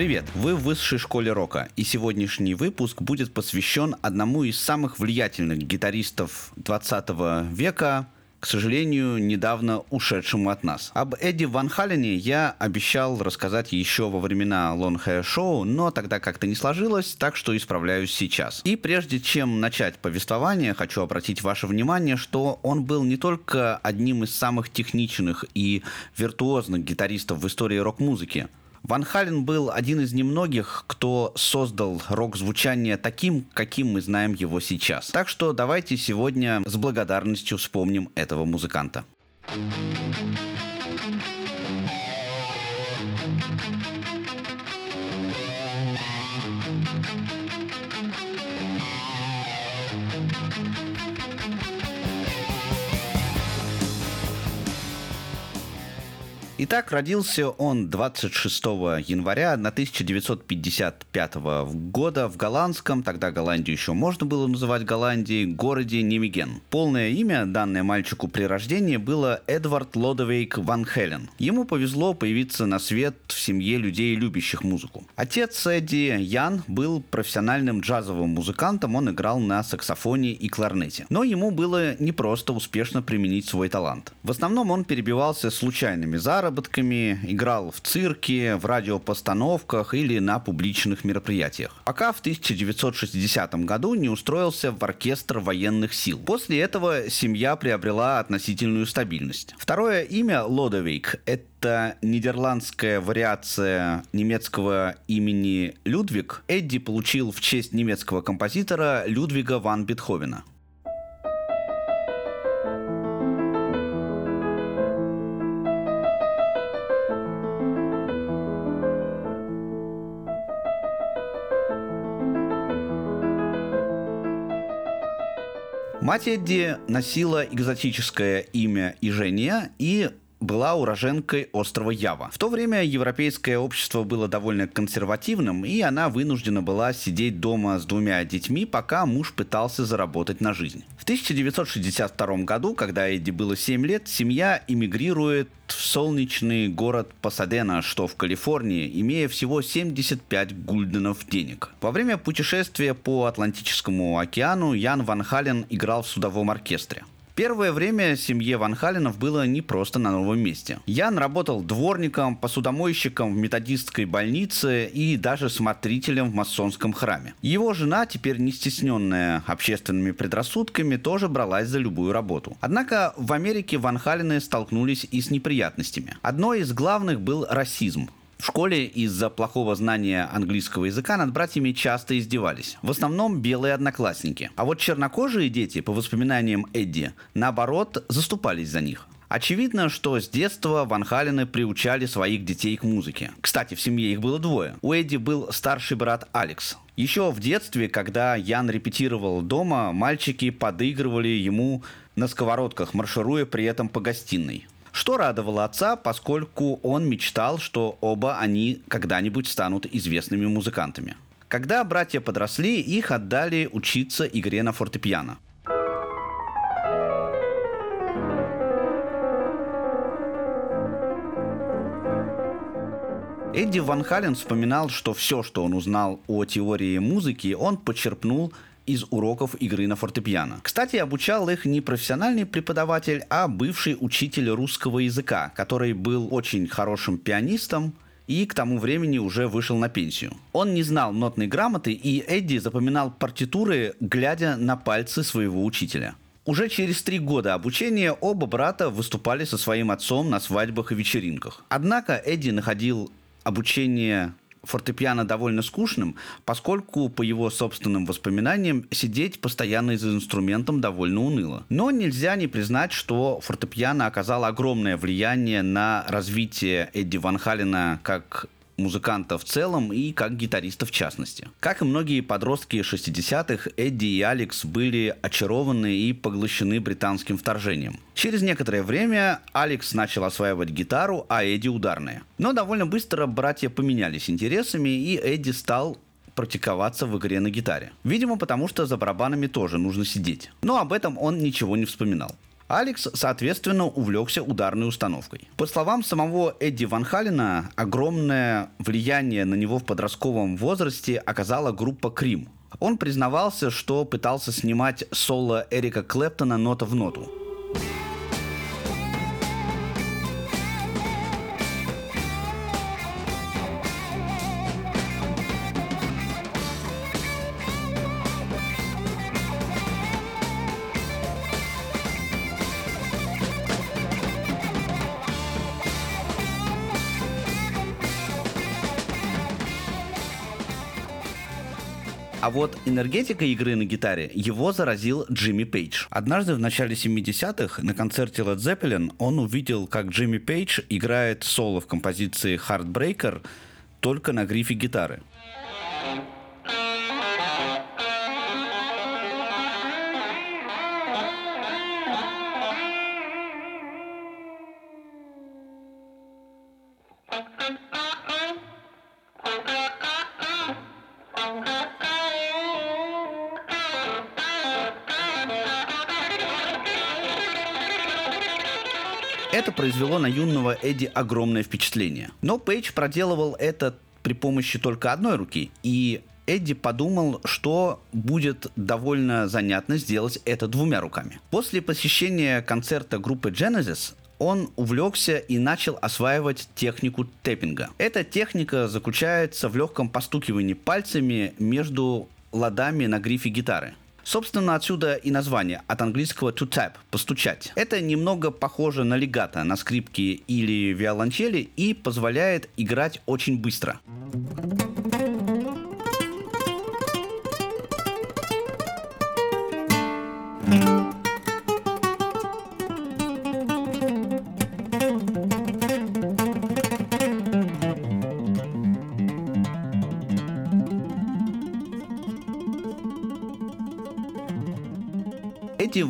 Привет! Вы в высшей школе рока, и сегодняшний выпуск будет посвящен одному из самых влиятельных гитаристов 20 века, к сожалению, недавно ушедшему от нас. Об Эдди Ван Халене я обещал рассказать еще во времена Long Hair Show, но тогда как-то не сложилось, так что исправляюсь сейчас. И прежде чем начать повествование, хочу обратить ваше внимание, что он был не только одним из самых техничных и виртуозных гитаристов в истории рок-музыки, Ван Хален был один из немногих, кто создал рок-звучание таким, каким мы знаем его сейчас. Так что давайте сегодня с благодарностью вспомним этого музыканта. Итак, родился он 26 января 1955 года в голландском, тогда Голландию еще можно было называть Голландией, городе Немиген. Полное имя, данное мальчику при рождении, было Эдвард Лодовейк Ван Хелен. Ему повезло появиться на свет в семье людей, любящих музыку. Отец Эдди, Ян, был профессиональным джазовым музыкантом, он играл на саксофоне и кларнете. Но ему было непросто успешно применить свой талант. В основном он перебивался случайными заработками, заработками, играл в цирке, в радиопостановках или на публичных мероприятиях. Пока в 1960 году не устроился в оркестр военных сил. После этого семья приобрела относительную стабильность. Второе имя Лодовик – это нидерландская вариация немецкого имени Людвиг. Эдди получил в честь немецкого композитора Людвига ван Бетховена. Мать Эдди носила экзотическое имя Ижения и была уроженкой острова Ява. В то время европейское общество было довольно консервативным, и она вынуждена была сидеть дома с двумя детьми, пока муж пытался заработать на жизнь. В 1962 году, когда Эдди было 7 лет, семья эмигрирует в солнечный город Пасадена, что в Калифорнии, имея всего 75 гульденов денег. Во время путешествия по Атлантическому океану Ян Ван Хален играл в судовом оркестре. Первое время семье Ван Халенов было не просто на новом месте. Ян работал дворником, посудомойщиком в методистской больнице и даже смотрителем в масонском храме. Его жена, теперь не стесненная общественными предрассудками, тоже бралась за любую работу. Однако в Америке Ван Халены столкнулись и с неприятностями. Одной из главных был расизм. В школе из-за плохого знания английского языка над братьями часто издевались. В основном белые одноклассники. А вот чернокожие дети, по воспоминаниям Эдди, наоборот, заступались за них. Очевидно, что с детства Ван Халены приучали своих детей к музыке. Кстати, в семье их было двое. У Эдди был старший брат Алекс. Еще в детстве, когда Ян репетировал дома, мальчики подыгрывали ему на сковородках, маршируя при этом по гостиной. Что радовало отца, поскольку он мечтал, что оба они когда-нибудь станут известными музыкантами. Когда братья подросли, их отдали учиться игре на фортепиано. Эдди Ван Хален вспоминал, что все, что он узнал о теории музыки, он почерпнул из уроков игры на фортепиано. Кстати, обучал их не профессиональный преподаватель, а бывший учитель русского языка, который был очень хорошим пианистом, и к тому времени уже вышел на пенсию. Он не знал нотной грамоты, и Эдди запоминал партитуры, глядя на пальцы своего учителя. Уже через три года обучения оба брата выступали со своим отцом на свадьбах и вечеринках. Однако Эдди находил обучение фортепиано довольно скучным, поскольку, по его собственным воспоминаниям, сидеть постоянно за инструментом довольно уныло. Но нельзя не признать, что фортепиано оказало огромное влияние на развитие Эдди Ван Халена как музыканта в целом и как гитариста в частности. Как и многие подростки 60-х, Эдди и Алекс были очарованы и поглощены британским вторжением. Через некоторое время Алекс начал осваивать гитару, а Эдди ударные. Но довольно быстро братья поменялись интересами, и Эдди стал практиковаться в игре на гитаре. Видимо, потому что за барабанами тоже нужно сидеть. Но об этом он ничего не вспоминал. Алекс, соответственно, увлекся ударной установкой. По словам самого Эдди Ван Халина, огромное влияние на него в подростковом возрасте оказала группа Крим. Он признавался, что пытался снимать соло Эрика Клэптона нота в ноту. А вот энергетика игры на гитаре его заразил Джимми Пейдж. Однажды в начале 70-х на концерте Led Zeppelin он увидел, как Джимми Пейдж играет соло в композиции Heartbreaker только на грифе гитары. Это произвело на юного Эдди огромное впечатление. Но Пейдж проделывал это при помощи только одной руки, и Эдди подумал, что будет довольно занятно сделать это двумя руками. После посещения концерта группы Genesis он увлекся и начал осваивать технику тэппинга. Эта техника заключается в легком постукивании пальцами между ладами на грифе гитары. Собственно, отсюда и название от английского to tap – постучать. Это немного похоже на легато на скрипке или виолончели и позволяет играть очень быстро. Эдди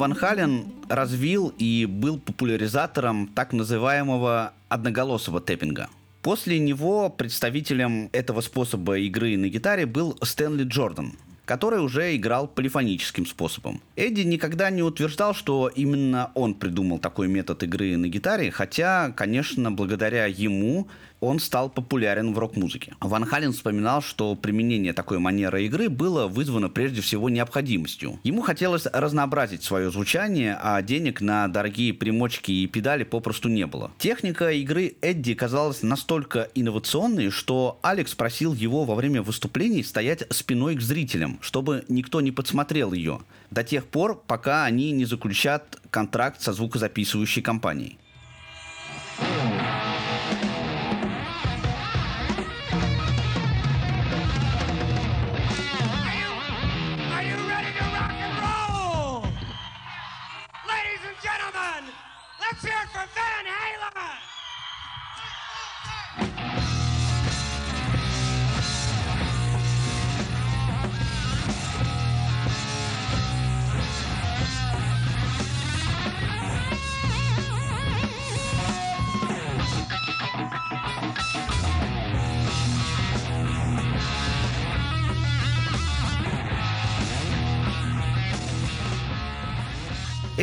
Ван Хален развил и был популяризатором так называемого одноголосого тэппинга. После него представителем этого способа игры на гитаре был Стэнли Джордан, который уже играл полифоническим способом. Эдди никогда не утверждал, что именно он придумал такой метод игры на гитаре, хотя, конечно, благодаря ему он стал популярен в рок-музыке. Ван Хален вспоминал, что применение такой манеры игры было вызвано прежде всего необходимостью. Ему хотелось разнообразить свое звучание, а денег на дорогие примочки и педали попросту не было. Техника игры Эдди казалась настолько инновационной, что Алекс просил его во время выступлений стоять спиной к зрителям, чтобы никто не подсмотрел ее, до тех пор, пока они не заключат контракт со звукозаписывающей компанией.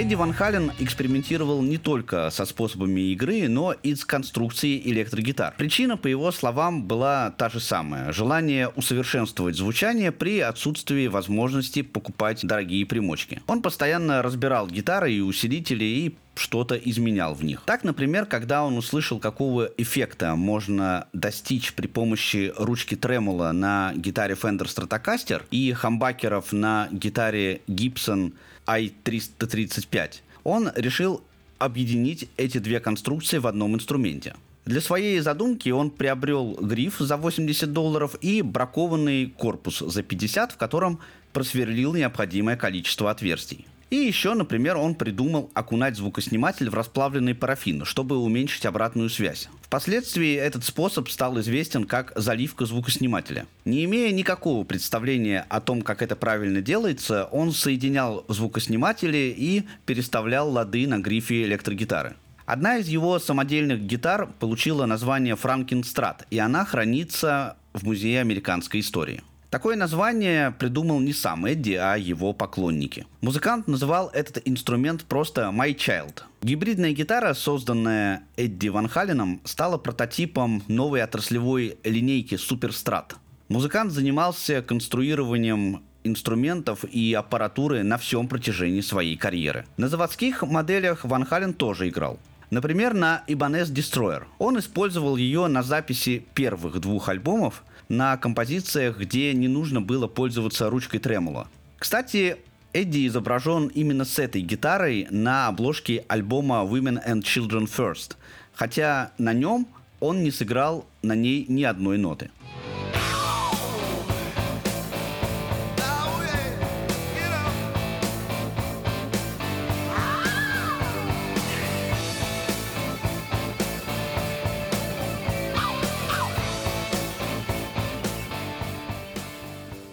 Эдди Ван Хален экспериментировал не только со способами игры, но и с конструкцией электрогитар. Причина, по его словам, была та же самая. Желание усовершенствовать звучание при отсутствии возможности покупать дорогие примочки. Он постоянно разбирал гитары и усилители и что-то изменял в них. Так, например, когда он услышал, какого эффекта можно достичь при помощи ручки тремола на гитаре Fender Stratocaster и хамбакеров на гитаре Gibson i335, он решил объединить эти две конструкции в одном инструменте. Для своей задумки он приобрел гриф за 80 долларов и бракованный корпус за 50, в котором просверлил необходимое количество отверстий. И еще, например, он придумал окунать звукосниматель в расплавленный парафин, чтобы уменьшить обратную связь. Впоследствии этот способ стал известен как заливка звукоснимателя. Не имея никакого представления о том, как это правильно делается, он соединял звукосниматели и переставлял лады на грифе электрогитары. Одна из его самодельных гитар получила название Франкенстрат, и она хранится в Музее американской истории. Такое название придумал не сам Эдди, а его поклонники. Музыкант называл этот инструмент просто «My Child». Гибридная гитара, созданная Эдди Ван Халленом, стала прототипом новой отраслевой линейки Superstrat. Музыкант занимался конструированием инструментов и аппаратуры на всем протяжении своей карьеры. На заводских моделях Ван Хален тоже играл. Например, на Ibanez Destroyer. Он использовал ее на записи первых двух альбомов на композициях, где не нужно было пользоваться ручкой тремоло. Кстати, Эдди изображен именно с этой гитарой на обложке альбома Women and Children First, хотя на нем он не сыграл на ней ни одной ноты.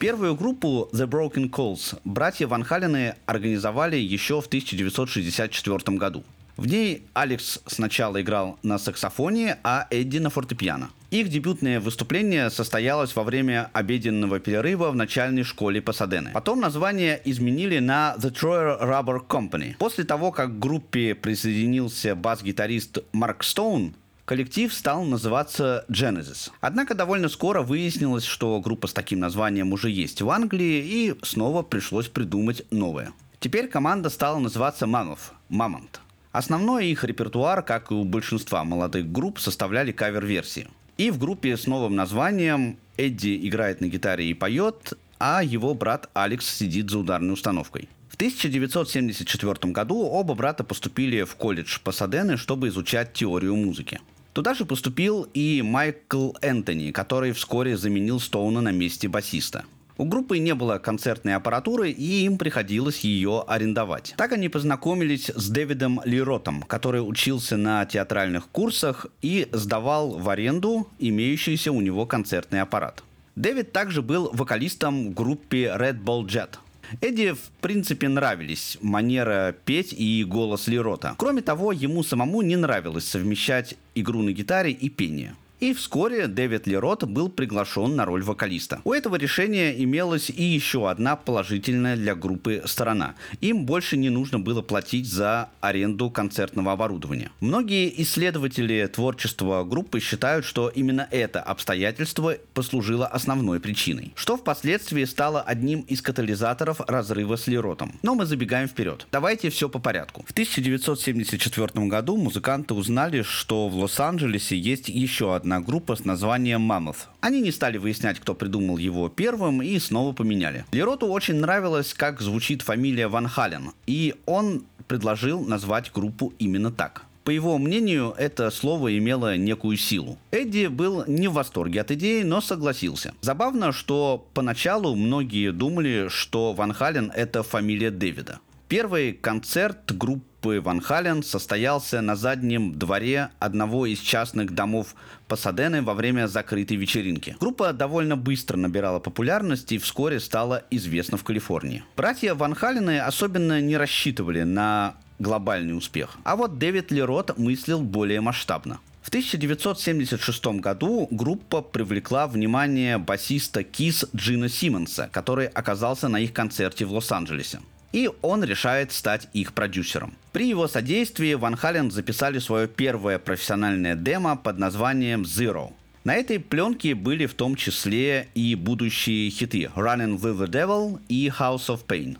Первую группу The Broken Calls братья Ван Халены организовали еще в 1964 году. В ней Алекс сначала играл на саксофоне, а Эдди на фортепиано. Их дебютное выступление состоялось во время обеденного перерыва в начальной школе Пасадены. Потом название изменили на The Troyer Rubber Company. После того, как к группе присоединился бас-гитарист Марк Стоун, коллектив стал называться Genesis. Однако довольно скоро выяснилось, что группа с таким названием уже есть в Англии, и снова пришлось придумать новое. Теперь команда стала называться Mammoth, Мамонт. Основной их репертуар, как и у большинства молодых групп, составляли кавер-версии. И в группе с новым названием Эдди играет на гитаре и поет, а его брат Алекс сидит за ударной установкой. В 1974 году оба брата поступили в колледж Пасадены, чтобы изучать теорию музыки. Туда же поступил и Майкл Энтони, который вскоре заменил Стоуна на месте басиста. У группы не было концертной аппаратуры, и им приходилось ее арендовать. Так они познакомились с Дэвидом Лиротом, который учился на театральных курсах и сдавал в аренду имеющийся у него концертный аппарат. Дэвид также был вокалистом в группе Red Bull Jet. Эдди, в принципе, нравились манера петь и голос Лерота. Кроме того, ему самому не нравилось совмещать игру на гитаре и пение. И вскоре Дэвид Лерот был приглашен на роль вокалиста. У этого решения имелась и еще одна положительная для группы сторона. Им больше не нужно было платить за аренду концертного оборудования. Многие исследователи творчества группы считают, что именно это обстоятельство послужило основной причиной, что впоследствии стало одним из катализаторов разрыва с Леротом. Но мы забегаем вперед. Давайте все по порядку. В 1974 году музыканты узнали, что в Лос-Анджелесе есть еще одна одна группа с названием «Мамонт». Они не стали выяснять, кто придумал его первым, и снова поменяли. Лероту очень нравилось, как звучит фамилия Ван Хален, и он предложил назвать группу именно так. По его мнению, это слово имело некую силу. Эдди был не в восторге от идеи, но согласился. Забавно, что поначалу многие думали, что Ван Хален – это фамилия Дэвида. Первый концерт группы Ван Хален состоялся на заднем дворе одного из частных домов Пасадены во время закрытой вечеринки. Группа довольно быстро набирала популярность и вскоре стала известна в Калифорнии. Братья Ван Халены особенно не рассчитывали на глобальный успех. А вот Дэвид Лерот мыслил более масштабно. В 1976 году группа привлекла внимание басиста Кис Джина Симмонса, который оказался на их концерте в Лос-Анджелесе и он решает стать их продюсером. При его содействии Ван Хален записали свое первое профессиональное демо под названием Zero. На этой пленке были в том числе и будущие хиты Running with the Devil и House of Pain.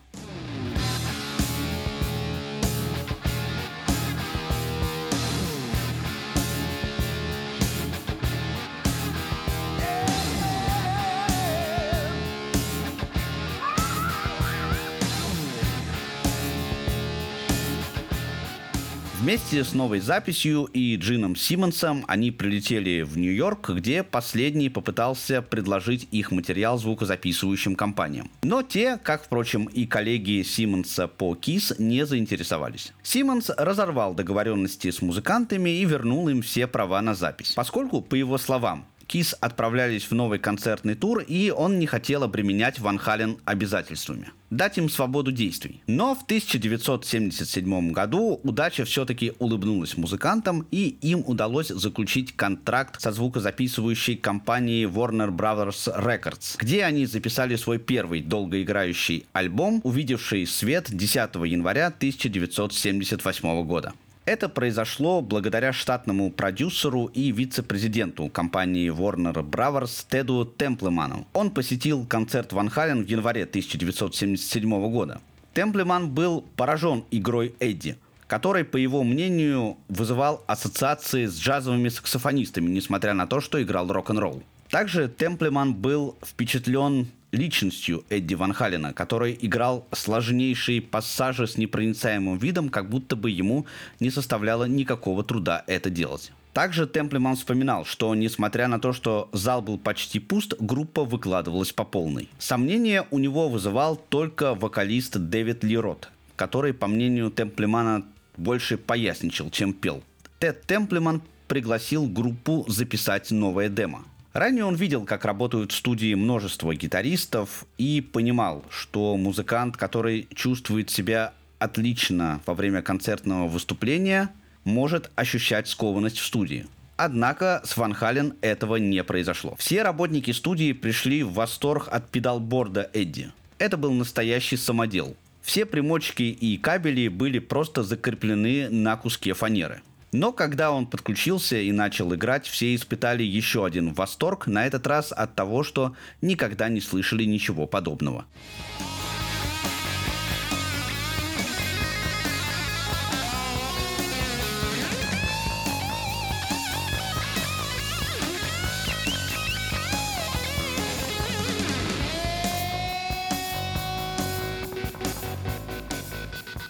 Вместе с новой записью и Джином Симмонсом они прилетели в Нью-Йорк, где последний попытался предложить их материал звукозаписывающим компаниям. Но те, как, впрочем, и коллеги Симмонса по KISS, не заинтересовались. Симмонс разорвал договоренности с музыкантами и вернул им все права на запись. Поскольку, по его словам, Кис отправлялись в новый концертный тур, и он не хотел обременять Ван Хален обязательствами. Дать им свободу действий. Но в 1977 году удача все-таки улыбнулась музыкантам, и им удалось заключить контракт со звукозаписывающей компанией Warner Brothers Records, где они записали свой первый долгоиграющий альбом, увидевший свет 10 января 1978 года. Это произошло благодаря штатному продюсеру и вице-президенту компании Warner Brothers Теду Темплеману. Он посетил концерт Ван Хален в январе 1977 года. Темплеман был поражен игрой Эдди, который, по его мнению, вызывал ассоциации с джазовыми саксофонистами, несмотря на то, что играл рок-н-ролл. Также Темплеман был впечатлен личностью Эдди Ван Халена, который играл сложнейшие пассажи с непроницаемым видом, как будто бы ему не составляло никакого труда это делать. Также Темплеман вспоминал, что несмотря на то, что зал был почти пуст, группа выкладывалась по полной. Сомнение у него вызывал только вокалист Дэвид Лирот, который, по мнению Темплемана, больше поясничал, чем пел. Тед Темплеман пригласил группу записать новое демо. Ранее он видел, как работают в студии множество гитаристов и понимал, что музыкант, который чувствует себя отлично во время концертного выступления, может ощущать скованность в студии. Однако с Ван Хален этого не произошло. Все работники студии пришли в восторг от педалборда Эдди. Это был настоящий самодел. Все примочки и кабели были просто закреплены на куске фанеры. Но когда он подключился и начал играть, все испытали еще один восторг, на этот раз от того, что никогда не слышали ничего подобного.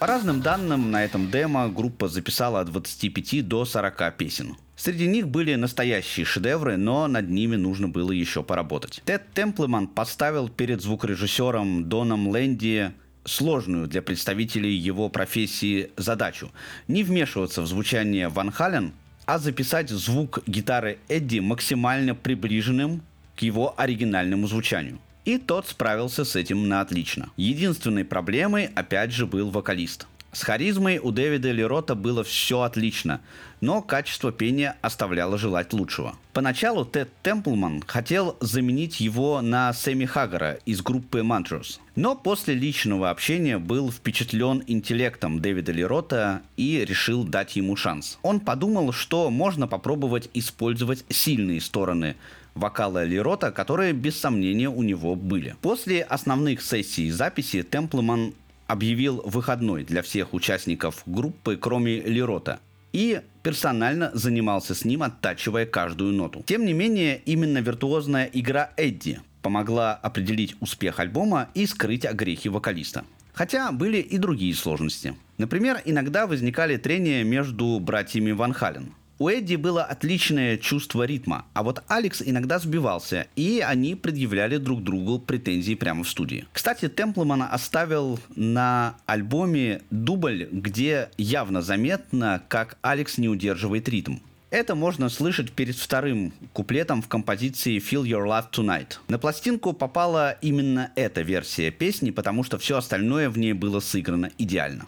По разным данным, на этом демо группа записала от 25 до 40 песен. Среди них были настоящие шедевры, но над ними нужно было еще поработать. Тед Темплеман поставил перед звукорежиссером Доном Лэнди сложную для представителей его профессии задачу – не вмешиваться в звучание Ван Хален, а записать звук гитары Эдди максимально приближенным к его оригинальному звучанию. И тот справился с этим на отлично. Единственной проблемой, опять же, был вокалист. С харизмой у Дэвида Лерота было все отлично, но качество пения оставляло желать лучшего. Поначалу Тед Темплман хотел заменить его на Сэмми Хаггара из группы Mantras, но после личного общения был впечатлен интеллектом Дэвида Лерота и решил дать ему шанс. Он подумал, что можно попробовать использовать сильные стороны вокала Лерота, которые без сомнения у него были. После основных сессий записи Темплман объявил выходной для всех участников группы, кроме Лерота, и персонально занимался с ним, оттачивая каждую ноту. Тем не менее, именно виртуозная игра Эдди помогла определить успех альбома и скрыть огрехи вокалиста. Хотя были и другие сложности. Например, иногда возникали трения между братьями Ван Хален – у Эдди было отличное чувство ритма, а вот Алекс иногда сбивался, и они предъявляли друг другу претензии прямо в студии. Кстати, Темплман оставил на альбоме дубль, где явно заметно, как Алекс не удерживает ритм. Это можно слышать перед вторым куплетом в композиции Feel Your Love Tonight. На пластинку попала именно эта версия песни, потому что все остальное в ней было сыграно идеально.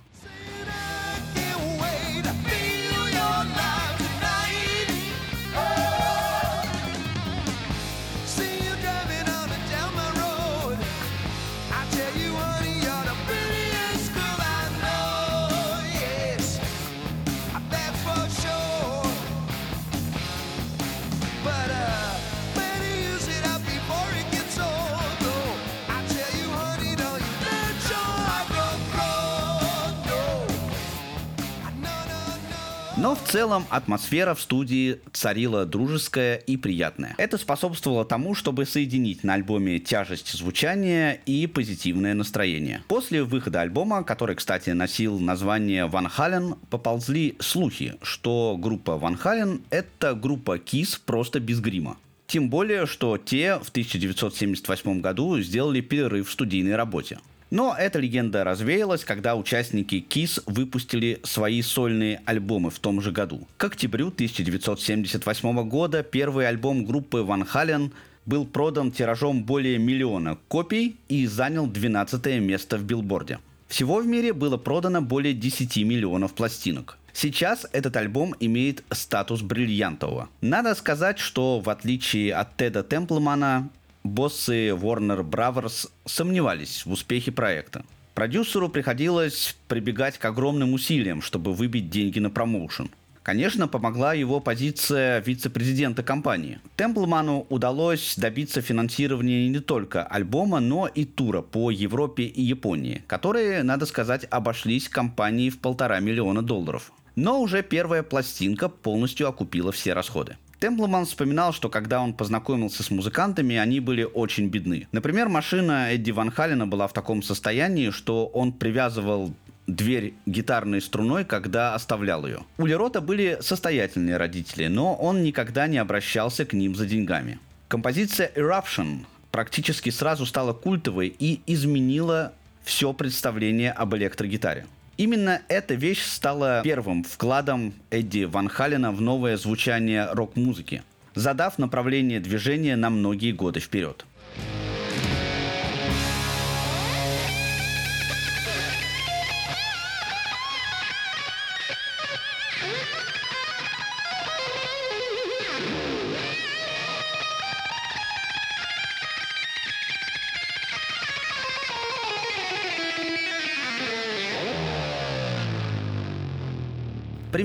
Целом атмосфера в студии царила дружеская и приятная. Это способствовало тому, чтобы соединить на альбоме тяжесть звучания и позитивное настроение. После выхода альбома, который, кстати, носил название Ван Хален, поползли слухи, что группа Ван Хален — это группа Кис просто без грима. Тем более, что те в 1978 году сделали перерыв в студийной работе. Но эта легенда развеялась, когда участники KISS выпустили свои сольные альбомы в том же году. К октябрю 1978 года первый альбом группы Ван Хален был продан тиражом более миллиона копий и занял 12 место в билборде. Всего в мире было продано более 10 миллионов пластинок. Сейчас этот альбом имеет статус бриллиантового. Надо сказать, что в отличие от Теда Темплмана, боссы Warner Brothers сомневались в успехе проекта. Продюсеру приходилось прибегать к огромным усилиям, чтобы выбить деньги на промоушен. Конечно, помогла его позиция вице-президента компании. Темплману удалось добиться финансирования не только альбома, но и тура по Европе и Японии, которые, надо сказать, обошлись компании в полтора миллиона долларов. Но уже первая пластинка полностью окупила все расходы. Темплман вспоминал, что когда он познакомился с музыкантами, они были очень бедны. Например, машина Эдди Ван Халена была в таком состоянии, что он привязывал дверь гитарной струной, когда оставлял ее. У Лерота были состоятельные родители, но он никогда не обращался к ним за деньгами. Композиция Eruption практически сразу стала культовой и изменила все представление об электрогитаре. Именно эта вещь стала первым вкладом Эдди Ван Халена в новое звучание рок-музыки, задав направление движения на многие годы вперед.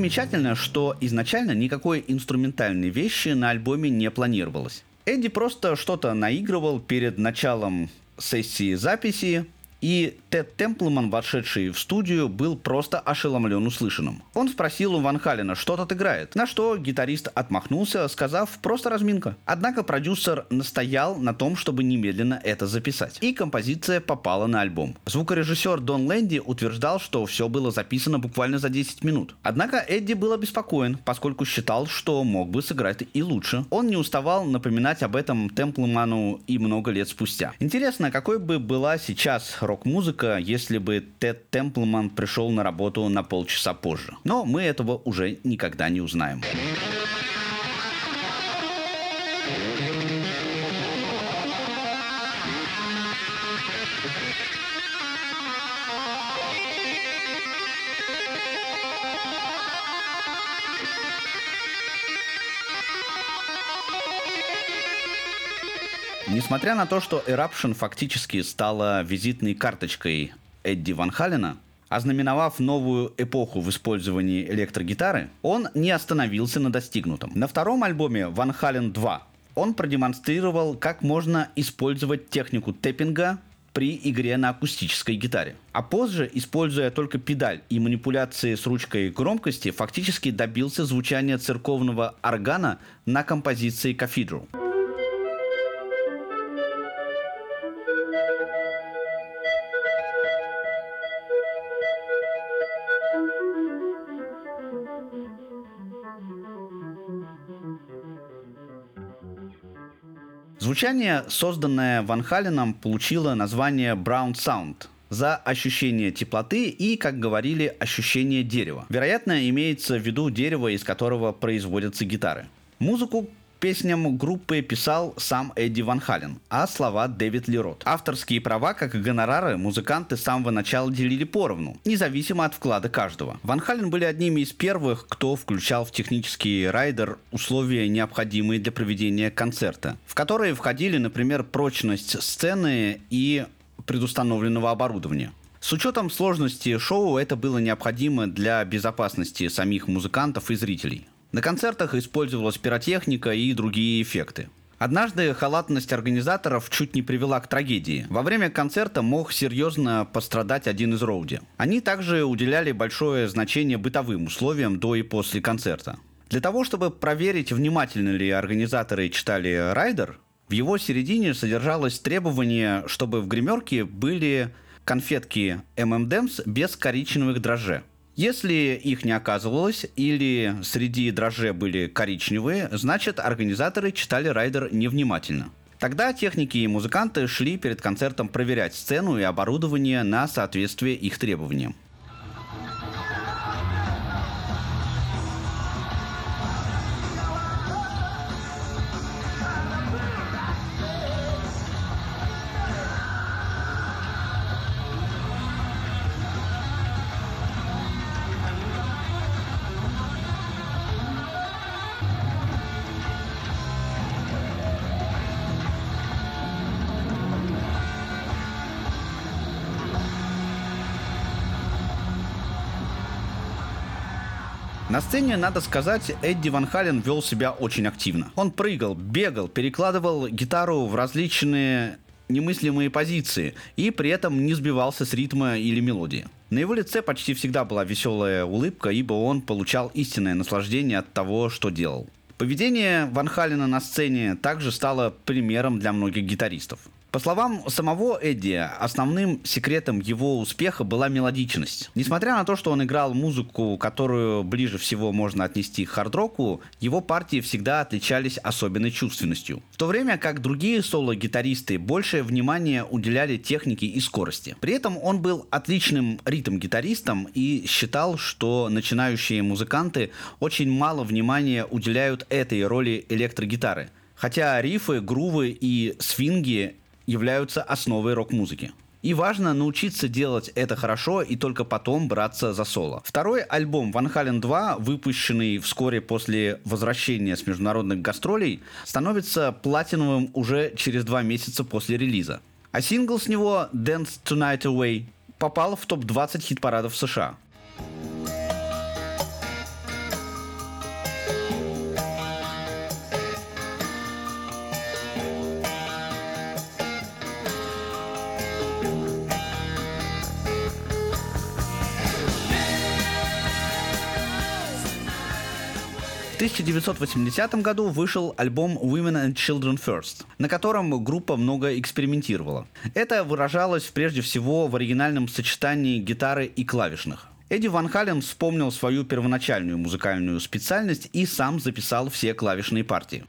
Примечательно, что изначально никакой инструментальной вещи на альбоме не планировалось. Эдди просто что-то наигрывал перед началом сессии записи, и Тед Темплман, вошедший в студию, был просто ошеломлен услышанным. Он спросил у Ван Халена, что тот играет, на что гитарист отмахнулся, сказав «просто разминка». Однако продюсер настоял на том, чтобы немедленно это записать. И композиция попала на альбом. Звукорежиссер Дон Лэнди утверждал, что все было записано буквально за 10 минут. Однако Эдди был обеспокоен, поскольку считал, что мог бы сыграть и лучше. Он не уставал напоминать об этом Темплману и много лет спустя. Интересно, какой бы была сейчас рок-музыка, если бы Тед Темплман пришел на работу на полчаса позже. Но мы этого уже никогда не узнаем. Несмотря на то, что Eruption фактически стала визитной карточкой Эдди Ван Халена, ознаменовав новую эпоху в использовании электрогитары, он не остановился на достигнутом. На втором альбоме Ван Хален 2 он продемонстрировал, как можно использовать технику тэппинга при игре на акустической гитаре. А позже, используя только педаль и манипуляции с ручкой громкости, фактически добился звучания церковного органа на композиции Cathedral. Звучание, созданное Ван Халеном, получило название Brown Sound за ощущение теплоты и, как говорили, ощущение дерева. Вероятно, имеется в виду дерево, из которого производятся гитары. Музыку песням группы писал сам Эдди Ван Хален, а слова Дэвид Лерот. Авторские права, как и гонорары, музыканты с самого начала делили поровну, независимо от вклада каждого. Ван Хален были одними из первых, кто включал в технический райдер условия, необходимые для проведения концерта, в которые входили, например, прочность сцены и предустановленного оборудования. С учетом сложности шоу это было необходимо для безопасности самих музыкантов и зрителей. На концертах использовалась пиротехника и другие эффекты. Однажды халатность организаторов чуть не привела к трагедии. Во время концерта мог серьезно пострадать один из роуди. Они также уделяли большое значение бытовым условиям до и после концерта. Для того, чтобы проверить, внимательно ли организаторы читали райдер, в его середине содержалось требование, чтобы в гримерке были конфетки M&M's без коричневых дрожжей. Если их не оказывалось или среди дрожжей были коричневые, значит организаторы читали райдер невнимательно. Тогда техники и музыканты шли перед концертом проверять сцену и оборудование на соответствие их требованиям. Сцене, надо сказать, Эдди Ван Хален вел себя очень активно. Он прыгал, бегал, перекладывал гитару в различные немыслимые позиции и при этом не сбивался с ритма или мелодии. На его лице почти всегда была веселая улыбка, ибо он получал истинное наслаждение от того, что делал. Поведение Ван Халена на сцене также стало примером для многих гитаристов. По словам самого Эдди, основным секретом его успеха была мелодичность. Несмотря на то, что он играл музыку, которую ближе всего можно отнести к хард-року, его партии всегда отличались особенной чувственностью. В то время как другие соло-гитаристы большее внимание уделяли технике и скорости. При этом он был отличным ритм-гитаристом и считал, что начинающие музыканты очень мало внимания уделяют этой роли электрогитары. Хотя рифы, грувы и свинги являются основой рок-музыки. И важно научиться делать это хорошо и только потом браться за соло. Второй альбом Van Halen 2, выпущенный вскоре после возвращения с международных гастролей, становится платиновым уже через два месяца после релиза. А сингл с него Dance Tonight Away попал в топ-20 хит-парадов США. 1980 году вышел альбом Women and Children First, на котором группа много экспериментировала. Это выражалось прежде всего в оригинальном сочетании гитары и клавишных. Эдди Ван Хален вспомнил свою первоначальную музыкальную специальность и сам записал все клавишные партии.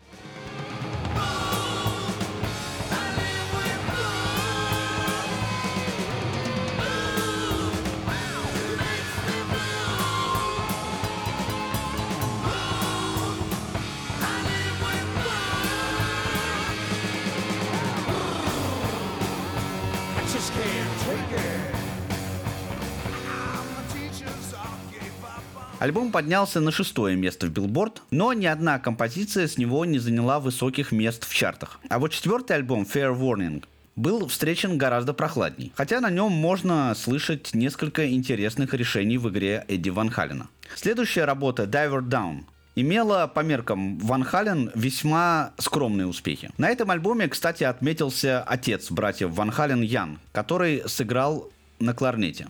Альбом поднялся на шестое место в Билборд, но ни одна композиция с него не заняла высоких мест в чартах. А вот четвертый альбом Fair Warning был встречен гораздо прохладней. Хотя на нем можно слышать несколько интересных решений в игре Эдди Ван Халена. Следующая работа Diver Down имела по меркам Ван Хален весьма скромные успехи. На этом альбоме, кстати, отметился отец братьев Ван Хален Ян, который сыграл на кларнете.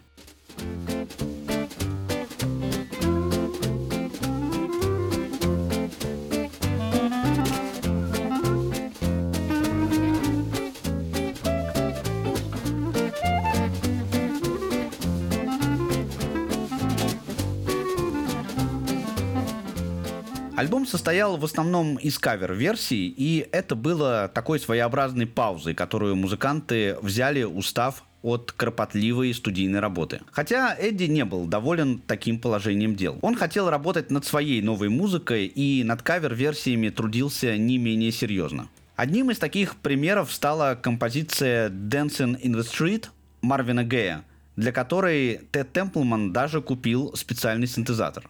Альбом состоял в основном из кавер-версий, и это было такой своеобразной паузой, которую музыканты взяли, устав от кропотливой студийной работы. Хотя Эдди не был доволен таким положением дел. Он хотел работать над своей новой музыкой и над кавер-версиями трудился не менее серьезно. Одним из таких примеров стала композиция «Dancing in the Street» Марвина Гея, для которой Тед Темплман даже купил специальный синтезатор.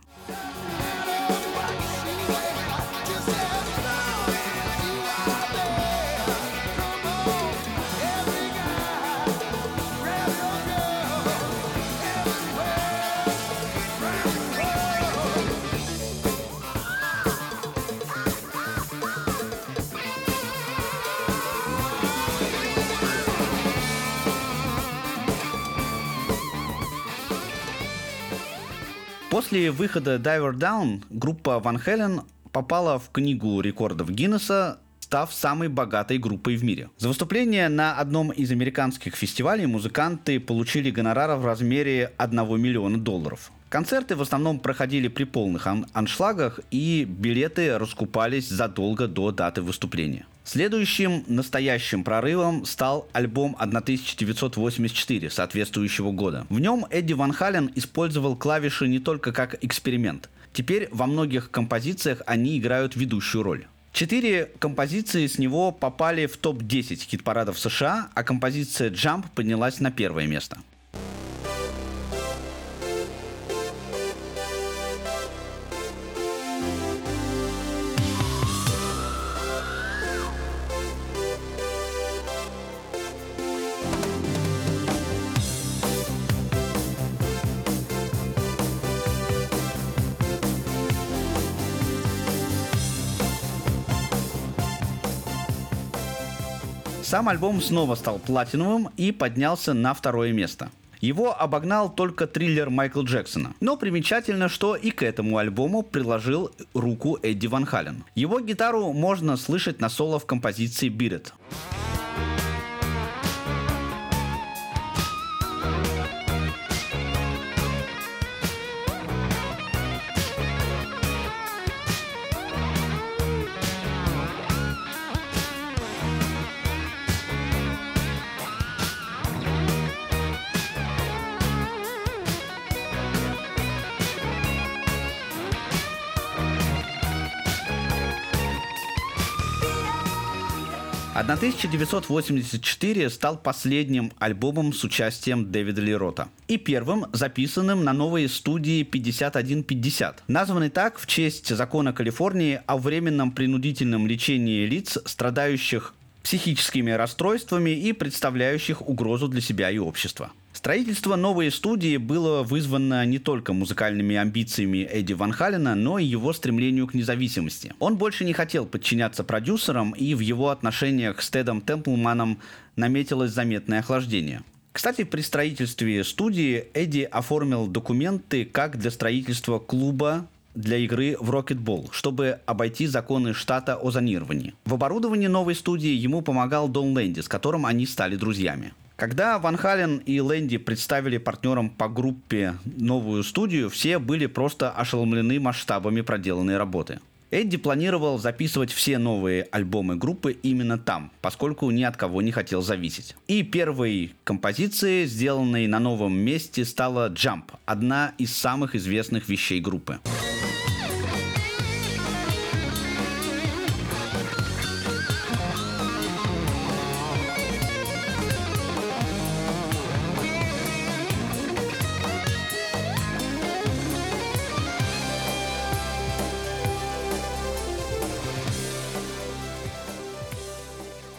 После выхода Diver Down группа Van Halen попала в книгу рекордов Гиннесса став самой богатой группой в мире. За выступление на одном из американских фестивалей музыканты получили гонорар в размере 1 миллиона долларов. Концерты в основном проходили при полных ан- аншлагах, и билеты раскупались задолго до даты выступления. Следующим настоящим прорывом стал альбом 1984 соответствующего года. В нем Эдди Ван Хален использовал клавиши не только как эксперимент. Теперь во многих композициях они играют ведущую роль. Четыре композиции с него попали в топ-10 хит-парадов США, а композиция «Jump» поднялась на первое место. Сам альбом снова стал платиновым и поднялся на второе место. Его обогнал только триллер Майкла Джексона. Но примечательно, что и к этому альбому приложил руку Эдди Ван Хален. Его гитару можно слышать на соло в композиции «Beat It». 1984 стал последним альбомом с участием Дэвида Лерота и первым записанным на новой студии 5150, названный так в честь закона Калифорнии о временном принудительном лечении лиц, страдающих психическими расстройствами и представляющих угрозу для себя и общества. Строительство новой студии было вызвано не только музыкальными амбициями Эдди Ван Халена, но и его стремлению к независимости. Он больше не хотел подчиняться продюсерам, и в его отношениях с Тедом Темплманом наметилось заметное охлаждение. Кстати, при строительстве студии Эдди оформил документы как для строительства клуба для игры в рокетбол, чтобы обойти законы штата о зонировании. В оборудовании новой студии ему помогал Дон Лэнди, с которым они стали друзьями. Когда Ван Хален и Лэнди представили партнерам по группе новую студию, все были просто ошеломлены масштабами проделанной работы. Эдди планировал записывать все новые альбомы группы именно там, поскольку ни от кого не хотел зависеть. И первой композицией, сделанной на новом месте, стала «Jump», одна из самых известных вещей группы.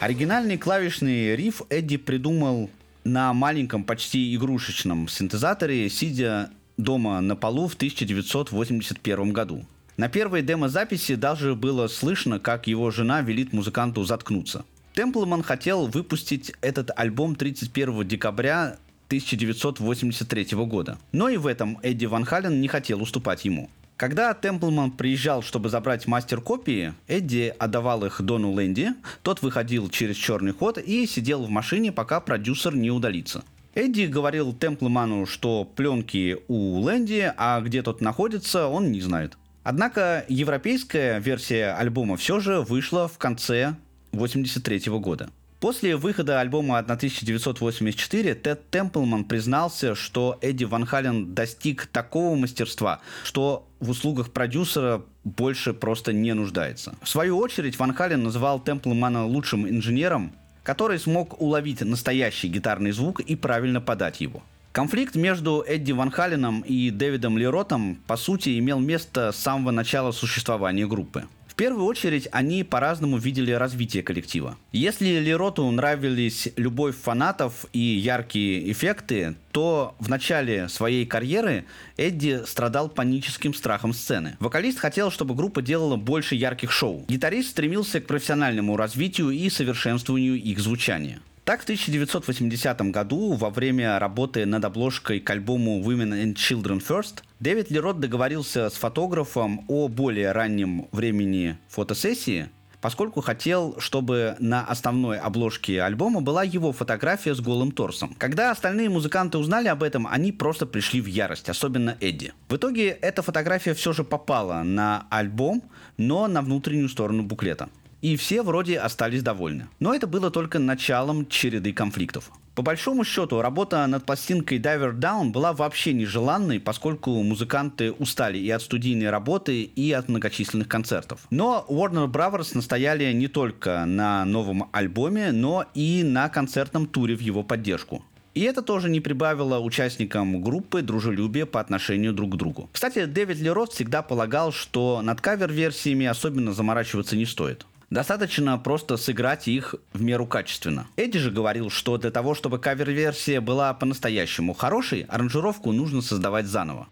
Оригинальный клавишный риф Эдди придумал на маленьком, почти игрушечном синтезаторе, сидя дома на полу в 1981 году. На первой демозаписи даже было слышно, как его жена велит музыканту заткнуться. Темплман хотел выпустить этот альбом 31 декабря 1983 года. Но и в этом Эдди Ван Хален не хотел уступать ему. Когда Темплман приезжал, чтобы забрать мастер-копии, Эдди отдавал их Дону Лэнди, тот выходил через черный ход и сидел в машине, пока продюсер не удалится. Эдди говорил Темплману, что пленки у Лэнди, а где тот находится, он не знает. Однако европейская версия альбома все же вышла в конце 1983 года. После выхода альбома 1984 Тед Темплман признался, что Эдди Ван Хален достиг такого мастерства, что в услугах продюсера больше просто не нуждается. В свою очередь Ван Хален называл Темплмана лучшим инженером, который смог уловить настоящий гитарный звук и правильно подать его. Конфликт между Эдди Ван Халеном и Дэвидом Леротом, по сути, имел место с самого начала существования группы. В первую очередь, они по-разному видели развитие коллектива. Если Лероту нравились любовь фанатов и яркие эффекты, то в начале своей карьеры Эдди страдал паническим страхом сцены. Вокалист хотел, чтобы группа делала больше ярких шоу. Гитарист стремился к профессиональному развитию и совершенствованию их звучания. Так, в 1980 году, во время работы над обложкой к альбому Women and Children First, Дэвид Лерот договорился с фотографом о более раннем времени фотосессии, поскольку хотел, чтобы на основной обложке альбома была его фотография с голым торсом. Когда остальные музыканты узнали об этом, они просто пришли в ярость, особенно Эдди. В итоге эта фотография все же попала на альбом, но на внутреннюю сторону буклета и все вроде остались довольны. Но это было только началом череды конфликтов. По большому счету, работа над пластинкой Diver Down была вообще нежеланной, поскольку музыканты устали и от студийной работы, и от многочисленных концертов. Но Warner Brothers настояли не только на новом альбоме, но и на концертном туре в его поддержку. И это тоже не прибавило участникам группы дружелюбия по отношению друг к другу. Кстати, Дэвид Лерот всегда полагал, что над кавер-версиями особенно заморачиваться не стоит. Достаточно просто сыграть их в меру качественно. Эдди же говорил, что для того, чтобы кавер-версия была по-настоящему хорошей, аранжировку нужно создавать заново.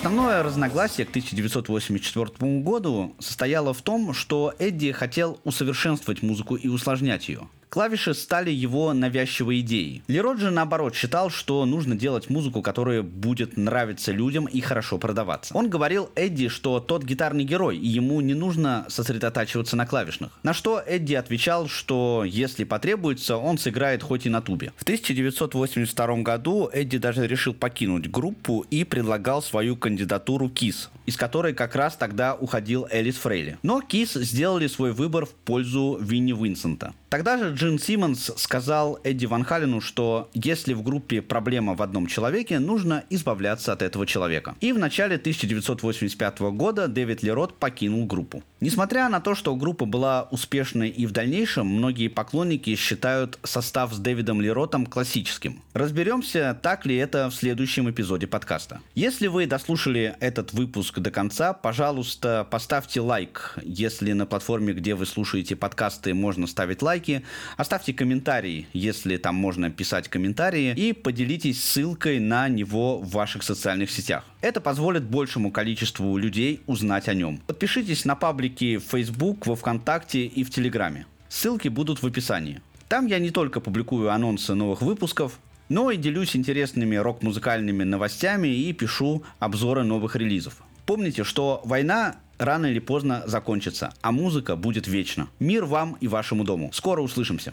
Основное разногласие к 1984 году состояло в том, что Эдди хотел усовершенствовать музыку и усложнять ее. Клавиши стали его навязчивой идеей. Ли Рот же, наоборот, считал, что нужно делать музыку, которая будет нравиться людям и хорошо продаваться. Он говорил Эдди, что тот гитарный герой, и ему не нужно сосредотачиваться на клавишных. На что Эдди отвечал, что если потребуется, он сыграет хоть и на тубе. В 1982 году Эдди даже решил покинуть группу и предлагал свою кандидатуру Kiss, из которой как раз тогда уходил Эйс Фрейли. Но Kiss сделали свой выбор в пользу Винни Винсента. Тогда же Джин Симмонс сказал Эдди Ван Халену, что если в группе проблема в одном человеке, нужно избавляться от этого человека. И в начале 1985 года Дэвид Лерот покинул группу. Несмотря на то, что группа была успешной и в дальнейшем, многие поклонники считают состав с Дэвидом Леротом классическим. Разберемся, так ли это в следующем эпизоде подкаста. Если вы дослушали этот выпуск до конца, пожалуйста, поставьте лайк. Если на платформе, где вы слушаете подкасты, можно ставить лайки, оставьте комментарий, если там можно писать комментарии, и поделитесь ссылкой на него в ваших социальных сетях. Это позволит большему количеству людей узнать о нем. Подпишитесь на паблики в Facebook, во Вконтакте и в Телеграме. Ссылки будут в описании. Там я не только публикую анонсы новых выпусков, но и делюсь интересными рок-музыкальными новостями и пишу обзоры новых релизов. Помните, что война рано или поздно закончится, а музыка будет вечна. Мир вам и вашему дому. Скоро услышимся.